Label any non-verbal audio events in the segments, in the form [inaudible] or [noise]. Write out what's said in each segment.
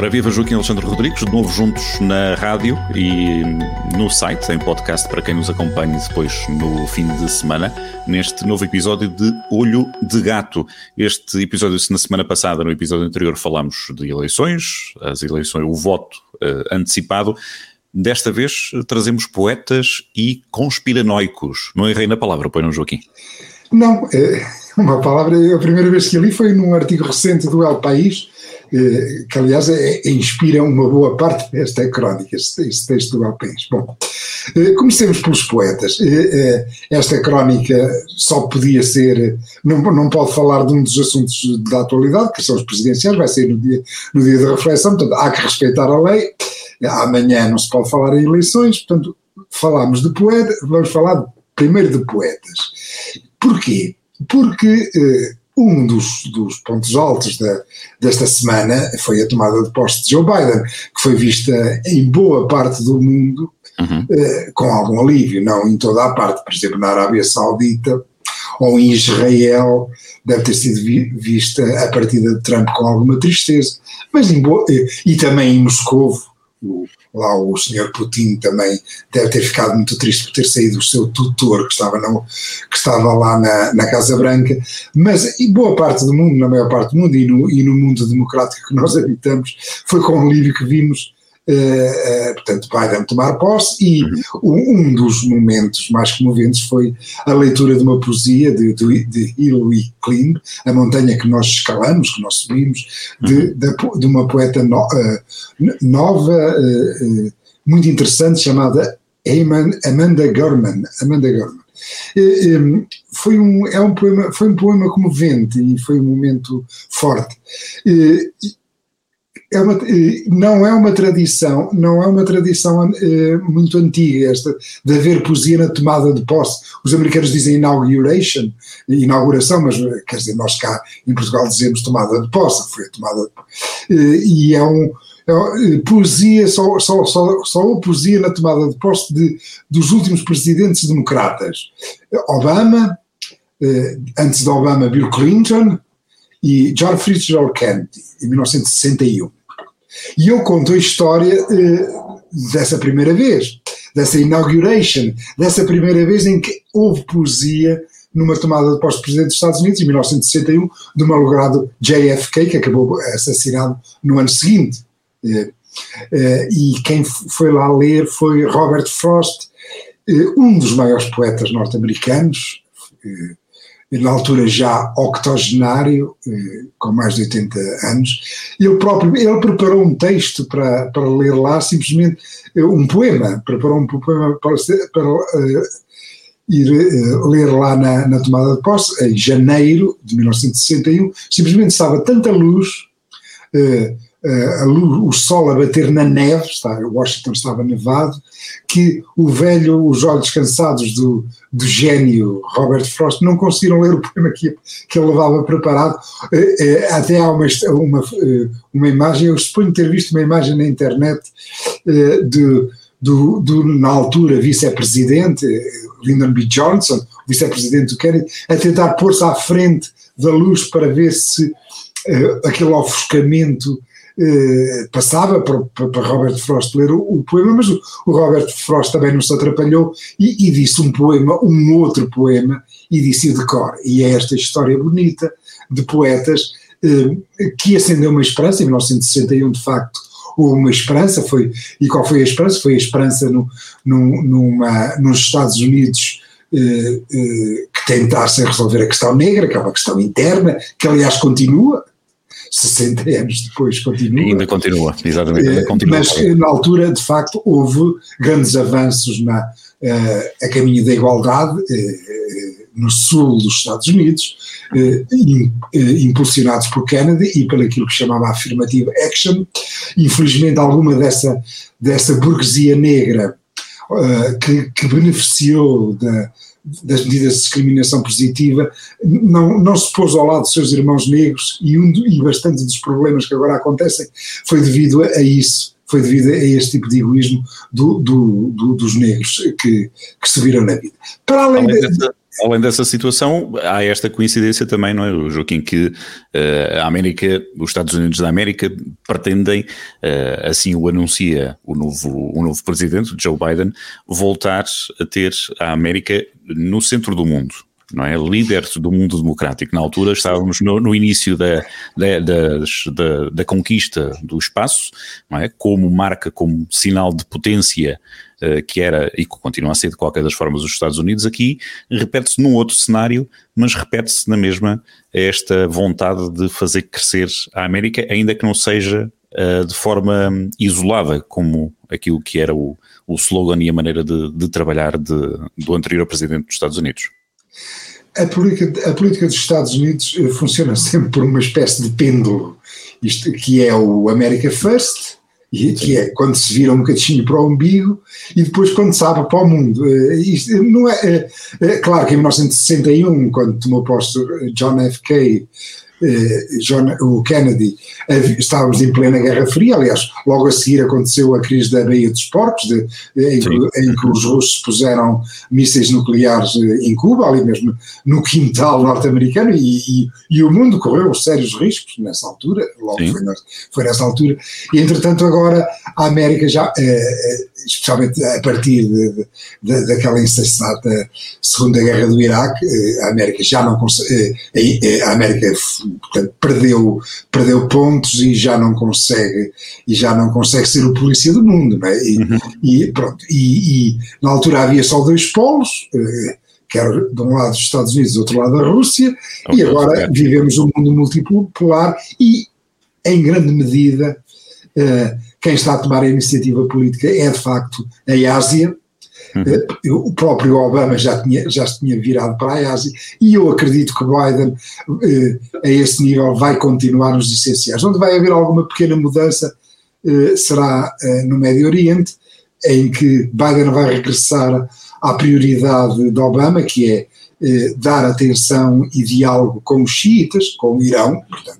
Ora, viva Joaquim Alexandre Rodrigues, de novo juntos na rádio e no site, em podcast, para quem nos acompanhe depois no fim de semana, neste novo episódio de Olho de Gato. Este episódio, se na semana passada, no episódio anterior, falámos de eleições, as eleições, o voto uh, antecipado. Desta vez trazemos poetas e conspiranoicos. Não errei na palavra, põe não, Joaquim? Não, é uma palavra, a primeira vez que li foi num artigo recente do El País, eh, que aliás é, é, inspira uma boa parte desta crónica, este, texto do El País. Bom, eh, comecemos pelos poetas. Eh, esta crónica só podia ser, não, não pode falar de um dos assuntos da atualidade, que são os presidenciais, vai ser no dia, no dia da reflexão, portanto há que respeitar a lei. Amanhã não se pode falar em eleições, portanto falamos de poetas, vamos falar primeiro de poetas. Porquê? Porque eh, um dos, dos, pontos altos da, desta semana foi a tomada de posse de Joe Biden, que foi vista em boa parte do mundo uhum. eh, com algum alívio, não em toda a parte, por exemplo, na Arábia Saudita ou em Israel, deve ter sido vi, vista a partida de Trump com alguma tristeza, mas em boa, eh, e também em Moscou, o, lá o senhor Putin também deve ter ficado muito triste por ter saído o seu tutor que estava, que estava lá na, na Casa Branca, mas em boa parte do mundo, na maior parte do mundo e no, e no mundo democrático que nós habitamos, foi com um livro que vimos Uh, uh, portanto, Biden tomar posse, e um, um, dos momentos mais comoventes foi a leitura de uma poesia de, de, de Hillary Klim, A Montanha que Nós Escalamos, que nós subimos, de, uhum. de, de uma poeta no, uh, nova, muito interessante, chamada Amanda Gorman. Amanda Gorman. Um, foi um, é um poema, foi um poema comovente e foi um momento forte é uma, eh, não é uma tradição, não é uma tradição é, muito antiga esta de haver poesia na tomada de posse. Os americanos dizem inauguration, inauguração, mas quer dizer, nós cá em Portugal dizemos tomada de posse, foi a tomada de. Eh, e é um é, poesia, só, só, só, só poesia na tomada de posse de, dos últimos presidentes democratas. Obama, antes de Obama, Bill Clinton e John Fitzgerald Kennedy, em 1961. E eu conto a história uh, dessa primeira vez, dessa inauguration, dessa primeira vez em que houve poesia numa tomada de posse do Presidente dos Estados Unidos, em 1961, do malogrado JFK, que acabou assassinado no ano seguinte. Uh, uh, e quem foi lá ler foi Robert Frost, um dos maiores poetas norte-americanos, na altura já octogenário, eh, com mais de 80 anos, ele próprio, ele preparou um texto para, para ler lá, simplesmente eh, um poema, preparou um poema para, para uh, ir uh, ler lá na, na, tomada de posse, em janeiro de 1961, simplesmente estava tanta luz, uh, uh, luz, o sol a bater na neve, está, Washington estava nevado, que o velho, os olhos cansados do, do gênio Robert Frost não conseguiram ler o poema que, que ele levava preparado. Uh, uh, até há uma, uma, uma imagem, eu suponho ter visto uma imagem na internet de, do, do, na altura, vice-presidente, Lyndon B. Johnson, vice-presidente do Kennedy, a tentar pôr-se à frente da luz para ver se aquele ofuscamento eh, passava para, para, Robert Frost ler o, o poema, mas o, o, Robert Frost também não se atrapalhou e, e disse um poema, um outro poema, e disse de cor. E é esta história bonita de poetas eh, que acendeu uma esperança, em 1961 de facto houve uma esperança, foi, e qual foi a esperança? Foi a esperança no, no, numa, nos Estados Unidos eh, eh, que tentassem resolver a questão negra, que é uma questão interna, que aliás continua, 60 anos depois continua. Ainda continua, exatamente. Ainda continua. Mas na altura, de facto, houve grandes avanços na, uh, a caminho da igualdade no sul dos Estados Unidos, impulsionados por Kennedy e pelo aquilo que chamava Affirmative Action. Infelizmente, alguma dessa, dessa burguesia negra que, que beneficiou da das medidas de discriminação positiva, não, não se pôs ao lado dos seus irmãos negros e, um, e bastante dos problemas que agora acontecem foi devido a, a isso, foi devido a este tipo de egoísmo do, do, do, dos negros que, que se viram na vida. Para além, além de, dessa, além dessa situação, há esta coincidência também, não é, Joaquim, que uh, a América, os Estados Unidos da América pretendem, uh, assim o anuncia o novo, o novo presidente, Joe Biden, voltar a ter a América no centro do mundo não é? Líder do mundo democrático. Na altura estávamos no, no início da, da, da, da, conquista do espaço, não é? Como marca, como sinal de potência uh, que era e que continua a ser de qualquer das formas os Estados Unidos, aqui repete-se num outro cenário, mas repete-se na mesma esta vontade de fazer crescer a América, ainda que não seja uh, de forma isolada, como aquilo que era o, o slogan e a maneira de, de trabalhar de, do anterior presidente dos Estados Unidos. A política, a política dos Estados Unidos eh, funciona [laughs] sempre por uma espécie de pêndulo, isto, que é o America First, que é quando se vira um bocadinho para o umbigo e depois quando se abre para o mundo. Eh, isto não é, é, é, claro que em 1961, quando tomou posto John F. K., eh, John, o Kennedy, estávamos em plena Guerra Fria, aliás, logo a seguir aconteceu a crise da Baía dos Porcos, de, em, em, que os russos puseram mísseis nucleares eh, em Cuba, ali mesmo no quintal norte-americano, e, e, e, o mundo correu sérios riscos nessa altura, logo foi, foi, nessa altura, e entretanto agora a América já, eh, especialmente a partir de, de, daquela insensata Segunda Guerra do Iraque, a América já não consegue, a América portanto, perdeu, perdeu pontos e já não consegue e já não consegue ser o polícia do mundo, é? E, uhum. e pronto, e, e, na altura havia só dois polos, eh, que era de um lado os Estados Unidos, do outro lado a Rússia, okay, e agora vivemos um mundo multipolar e, em grande medida, eh, quem está a tomar a iniciativa política é de facto a Ásia, Uhum. Eh, o próprio Obama já, tinha, já se tinha virado para a Ásia e eu acredito que Biden, eh, a esse nível, vai continuar nos essenciais. Onde vai haver alguma pequena mudança eh, será no Médio Oriente, em que Biden vai regressar à prioridade de Obama, que é dar atenção e diálogo com os xiitas, com o Irão, portanto eh,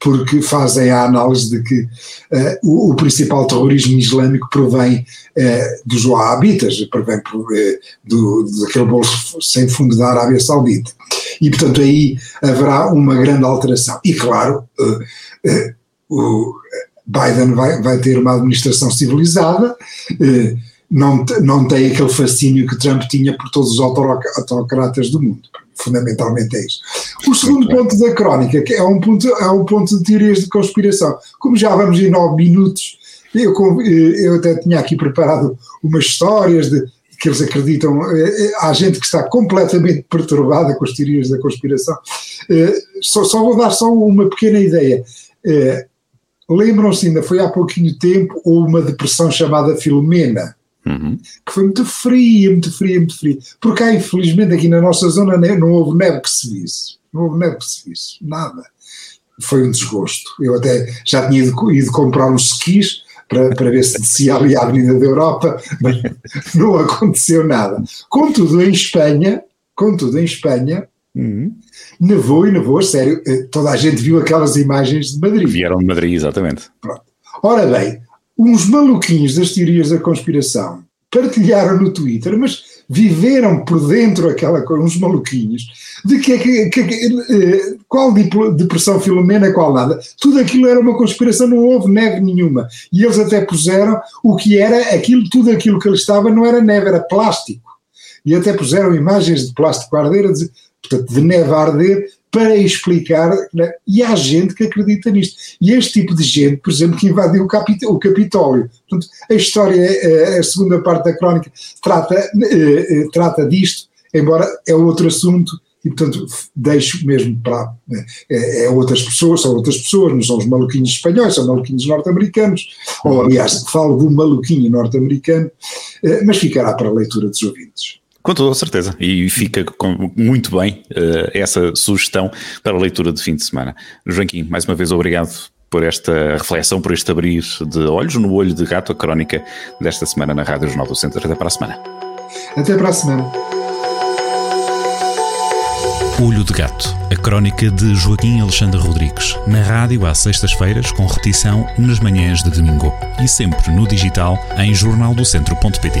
porque fazem a análise de que uh, o, o, principal terrorismo islâmico provém uh, dos wahhabitas, provém uh, do, daquele bolso sem fundo da Arábia Saudita. E, portanto, aí haverá uma grande alteração. E, claro, o Biden vai, vai ter uma administração civilizada, não, não tem aquele fascínio que Trump tinha por todos os autocratas do mundo fundamentalmente é isso. O segundo ponto da crónica, que é um ponto, é um ponto de teorias de conspiração. Como já vamos em nove minutos, eu, eu até tinha aqui preparado umas histórias de que eles acreditam, eh, há gente que está completamente perturbada com as teorias da conspiração. Eh, só, só vou dar só uma pequena ideia. Eh, lembram-se ainda, foi há pouquinho tempo, uma depressão chamada Filomena, Uhum. que foi muito fria, muito fria, muito fria. Porque cá, infelizmente, aqui na nossa zona não houve neve que se visse. Não houve neve que se visse. Nada. Foi um desgosto. Eu até já tinha ido, ido comprar uns skis para, para ver se descia ali a Avenida da Europa, mas [laughs] não aconteceu nada. Contudo, em Espanha, contudo, em Espanha, uhum. nevou e nevou, sério, eh, toda a gente viu aquelas imagens de Madrid. Vieram de Madrid, exatamente. Pronto. Ora bem, uns maluquinhos das teorias da conspiração partilharam no Twitter, mas viveram por dentro aquela coisa, uns maluquinhos, de que, que, que, eh, qual depressão filomena, qual nada. Tudo aquilo era uma conspiração, não houve neve nenhuma. E eles até puseram o que era aquilo, tudo aquilo que ali estava não era neve, era plástico. E até puseram imagens de plástico a arder, portanto, de neve a arder, para explicar, né? e há gente que acredita nisto. E este tipo de gente, por exemplo, que invadiu o, o Capitólio. Portanto, a história, eh, a segunda parte da crónica, trata, eh, eh, trata disto, embora é outro assunto, e portanto deixo mesmo para é, é, outras pessoas, são outras pessoas, não são os maluquinhos espanhóis, são maluquinhos norte-americanos, ou aliás, falo do maluquinho norte-americano, mas ficará para a leitura dos ouvintes. Com toda a certeza. E fica com, muito bem uh, essa sugestão para a leitura de fim de semana. Joaquim, mais uma vez obrigado por esta reflexão, por este abrir de olhos no olho de gato, a crónica desta semana na Rádio Jornal do Centro. Até para a semana. Até para a semana. Olho de Gato, a crónica de Joaquim Alexandre Rodrigues, na rádio às sextas-feiras, com repetição nas manhãs de domingo e sempre no digital em jornaldocentro.pt.